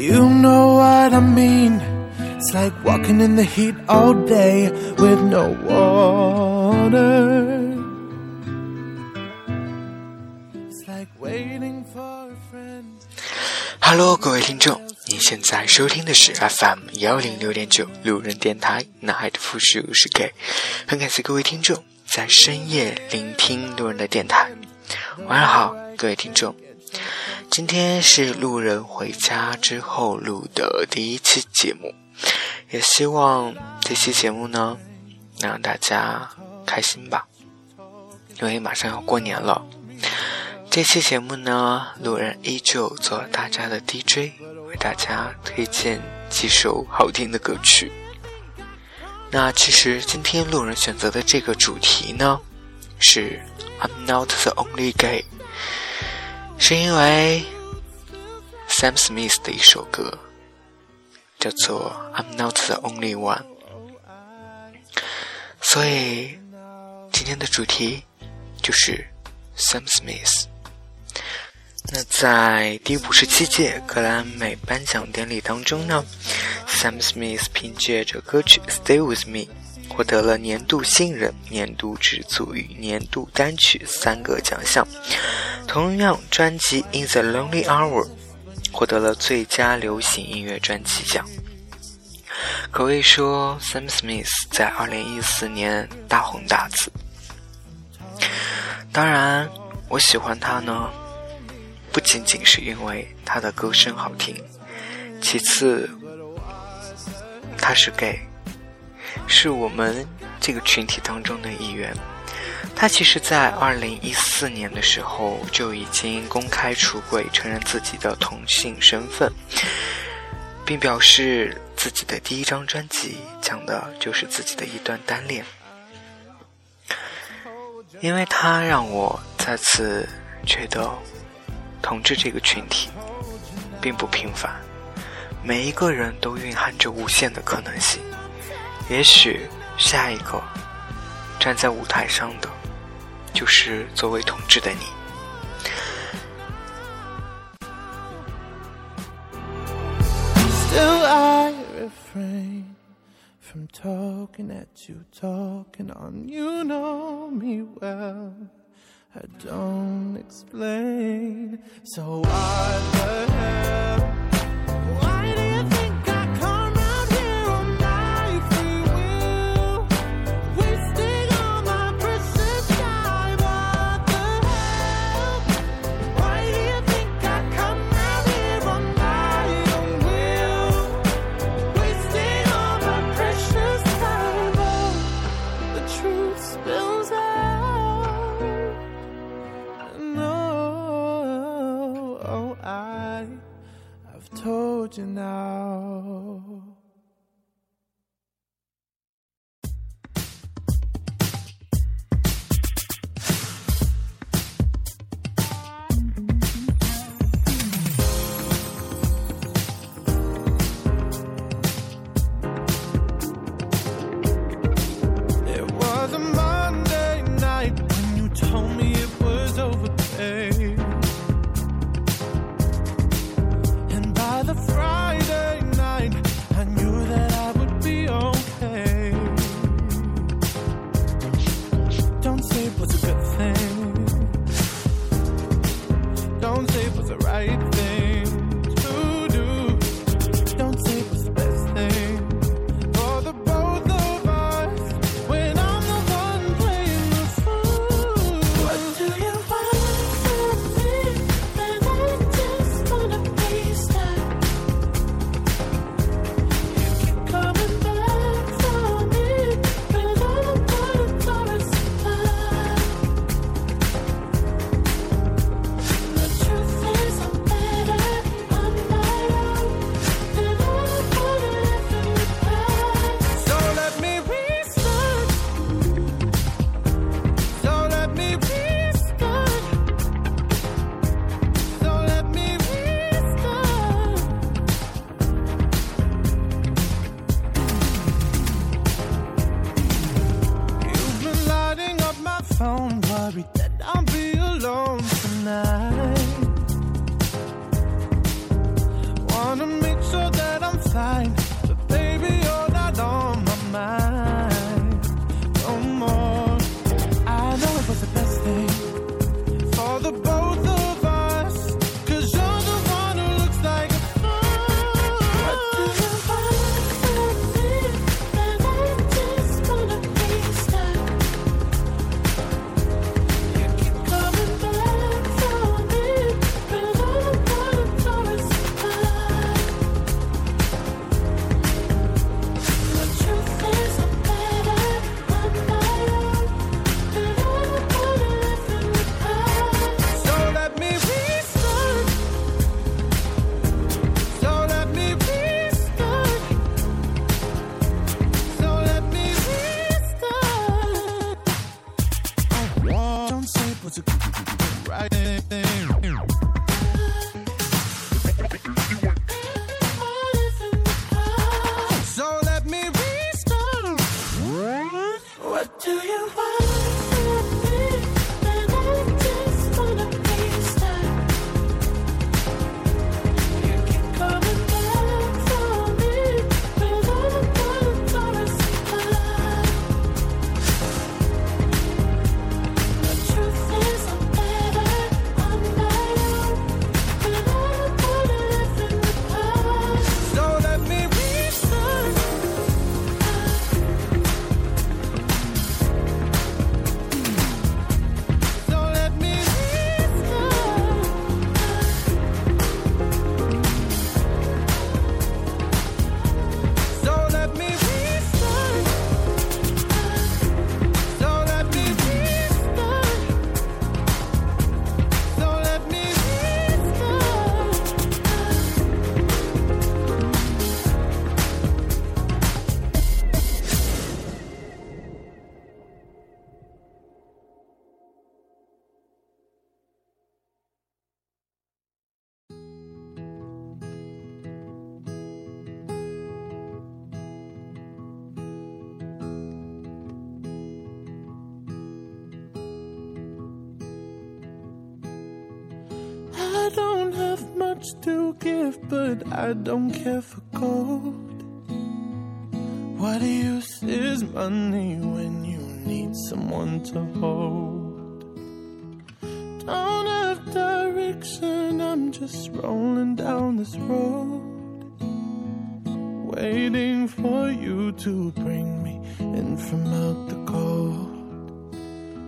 You know what I mean? It's like walking in the heat all day with no water. It's like waiting for a friend. Hello，各位听众，您现在收听的是 FM 幺零六点九路人电台，男孩的复数是 gay，很感谢各位听众在深夜聆听路人的电台。晚上好，各位听众。今天是路人回家之后录的第一期节目，也希望这期节目呢能让大家开心吧，因为马上要过年了。这期节目呢，路人依旧做大家的 DJ，为大家推荐几首好听的歌曲。那其实今天路人选择的这个主题呢，是 I'm not the only gay。是因为 Sam Smith 的一首歌叫做《I'm Not the Only One》，所以今天的主题就是 Sam Smith。那在第五十七届格莱美颁奖典礼当中呢，Sam Smith 凭借着歌曲《Stay With Me》。获得了年度新人、年度制作与年度单曲三个奖项。同样，专辑《In the Lonely Hour》获得了最佳流行音乐专辑奖。可谓说，Sam Smith 在2014年大红大紫。当然，我喜欢他呢，不仅仅是因为他的歌声好听，其次，他是 gay。是我们这个群体当中的一员。他其实，在二零一四年的时候就已经公开出柜，承认自己的同性身份，并表示自己的第一张专辑讲的就是自己的一段单恋。因为他让我再次觉得，同志这个群体并不平凡，每一个人都蕴含着无限的可能性。也許下一個站在舞台上的，就是作為同志的你。Still I refrain from talking at you, talking on. You know me well. I don't explain. So what the hell? I don't have much to give, but I don't care for gold. What use is money when you need someone to hold? Don't have direction, I'm just rolling down this road. Waiting for you to bring me in from out the cold.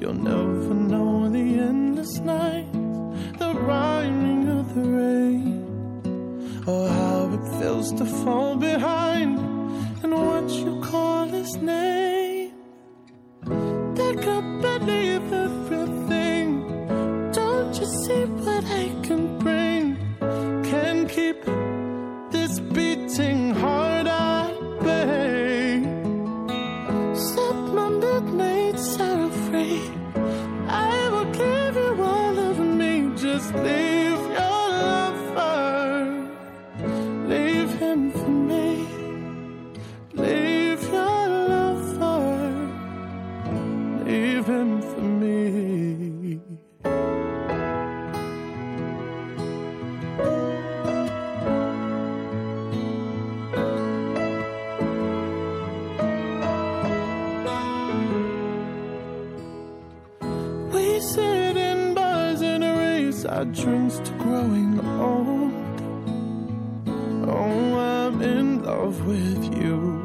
You'll never know the endless nights, the rhyming of the rain, or how it feels to fall behind and what you call his name. Our drinks to growing old. Oh, I'm in love with you,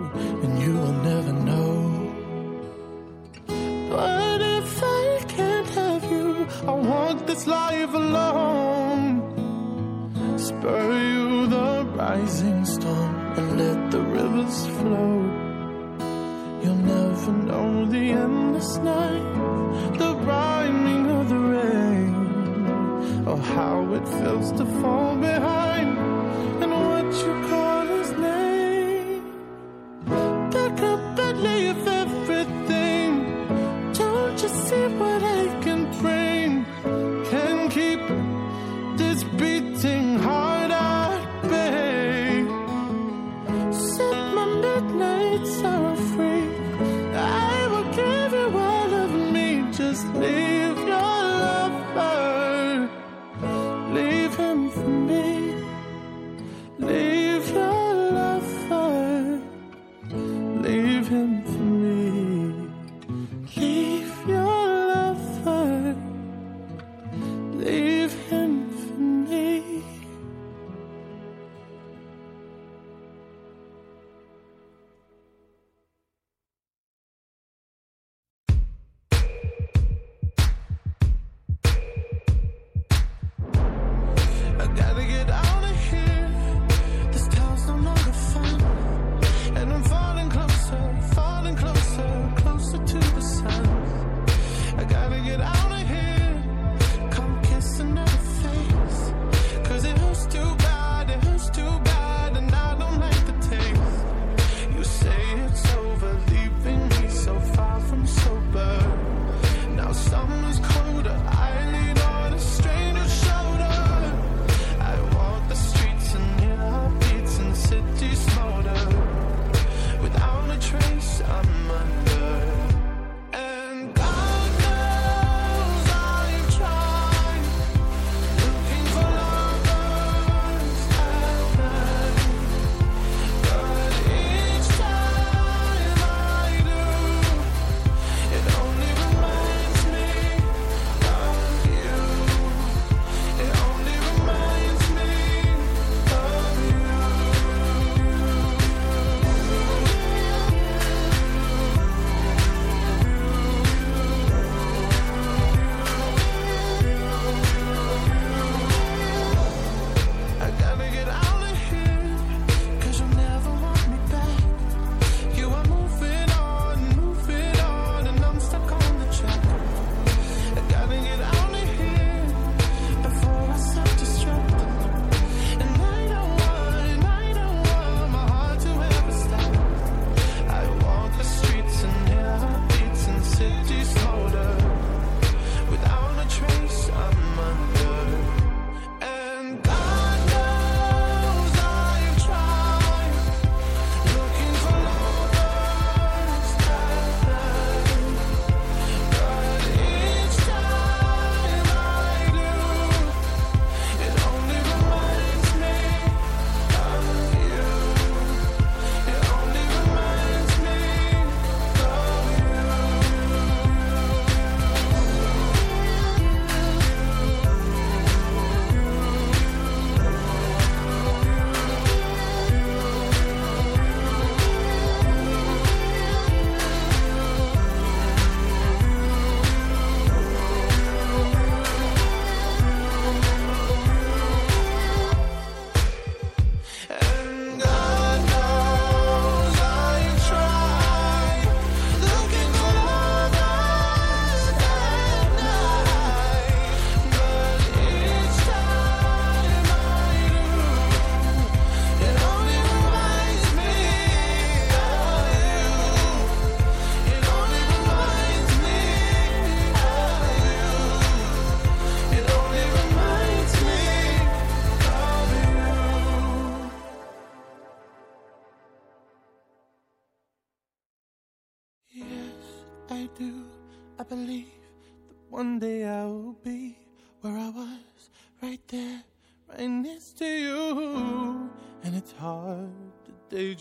up and leave everything. Don't you see what I can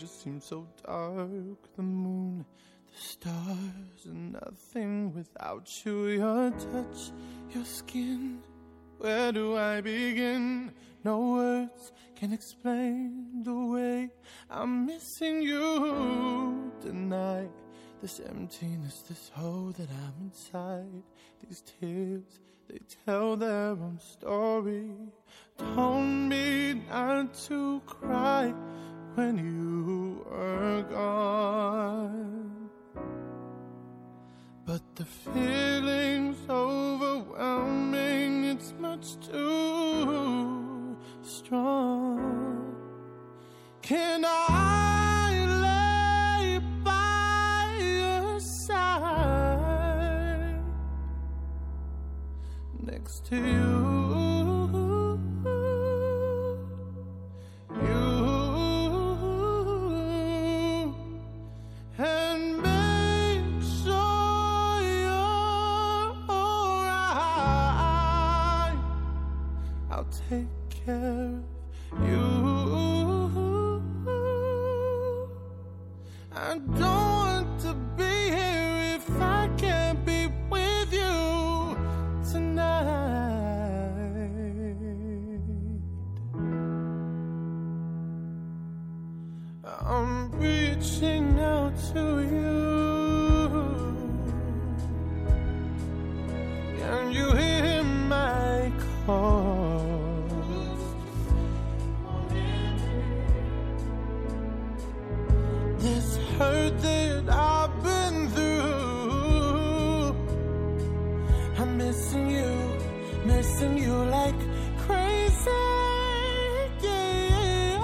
just seems so dark. The moon, the stars, and nothing without you. Your touch, your skin. Where do I begin? No words can explain the way I'm missing you tonight. This emptiness, this hole that I'm inside, these tears, they tell their own story. Told me not to cry when you are gone. But the feeling's overwhelming, it's much too strong. Can I lay by your side next to you? Hurt that I've been through. I'm missing you, missing you like crazy. Yeah.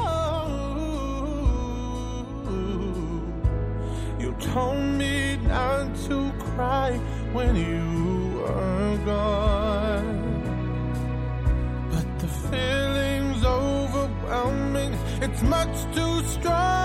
You told me not to cry when you were gone. But the feeling's overwhelming, it's much too strong.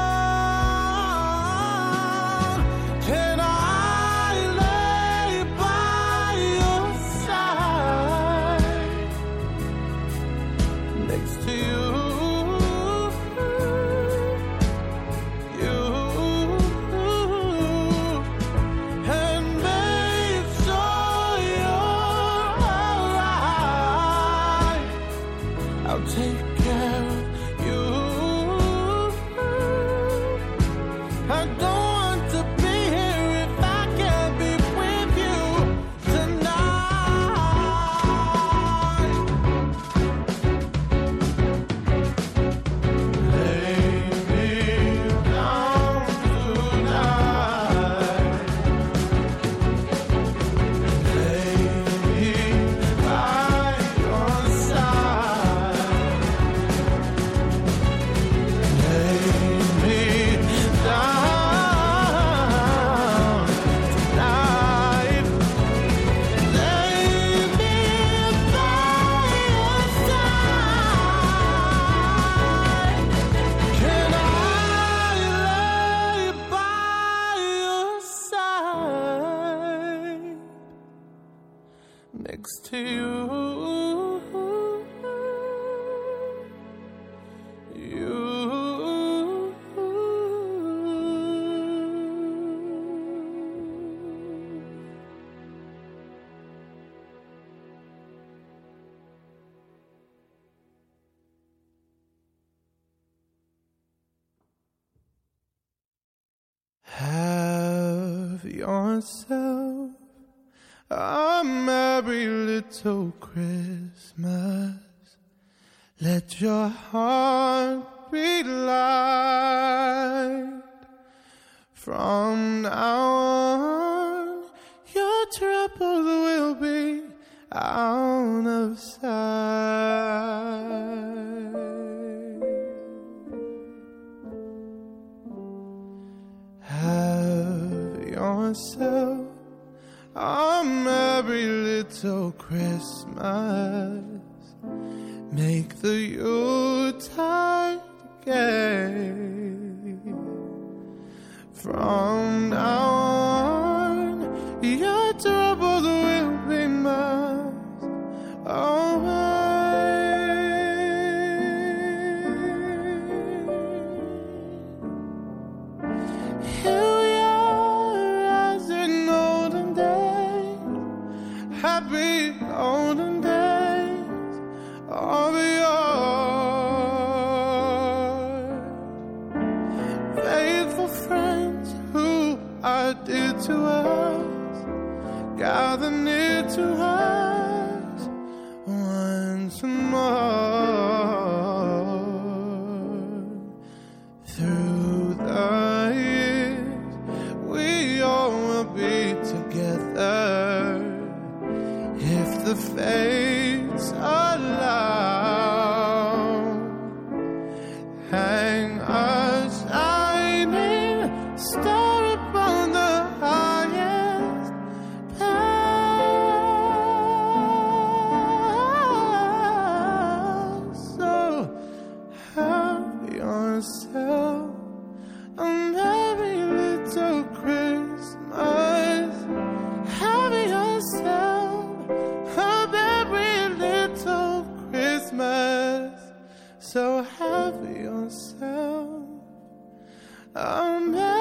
Yourself a merry little Christmas. Let your heart be light. From now on, your troubles will be out of sight. Little Christmas. Make the Yuletide gay. From now a merry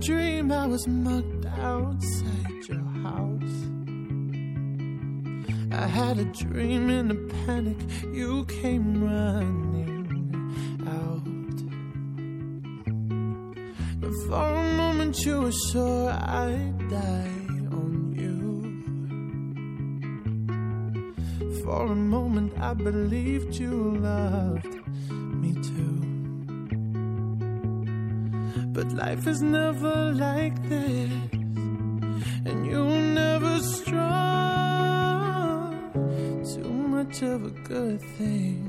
dream I was mugged outside your house. I had a dream in a panic, you came running out. But for a moment you were sure I'd die on you. For a moment I believed you loved Life is never like this, and you're never strong. Too much of a good thing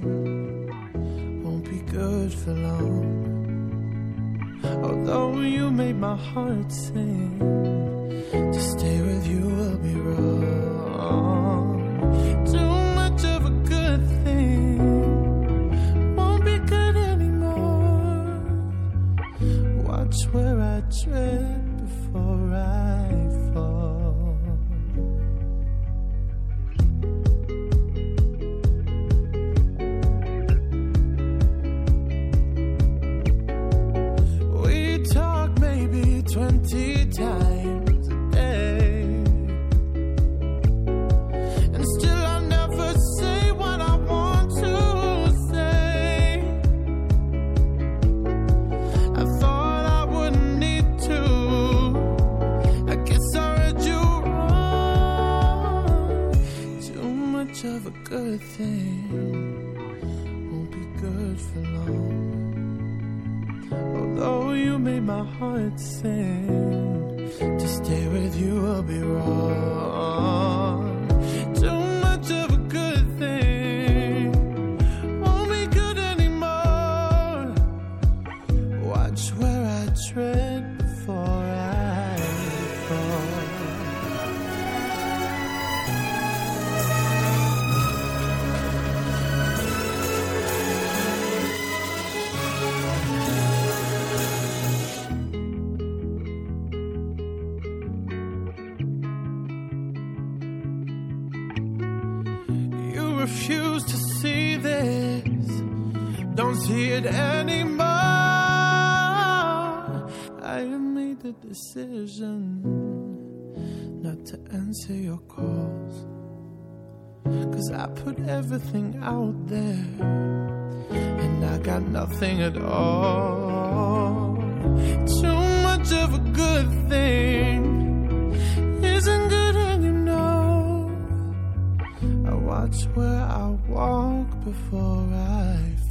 won't be good for long. Although you made my heart sing, to stay with you will be wrong. Of a good thing won't be good for long. Although you made my heart sing, to stay with you will be wrong. Refuse to see this. Don't see it anymore. I made the decision not to answer your calls. Cause I put everything out there and I got nothing at all. Too much of a good thing isn't good, Watch where I walk before I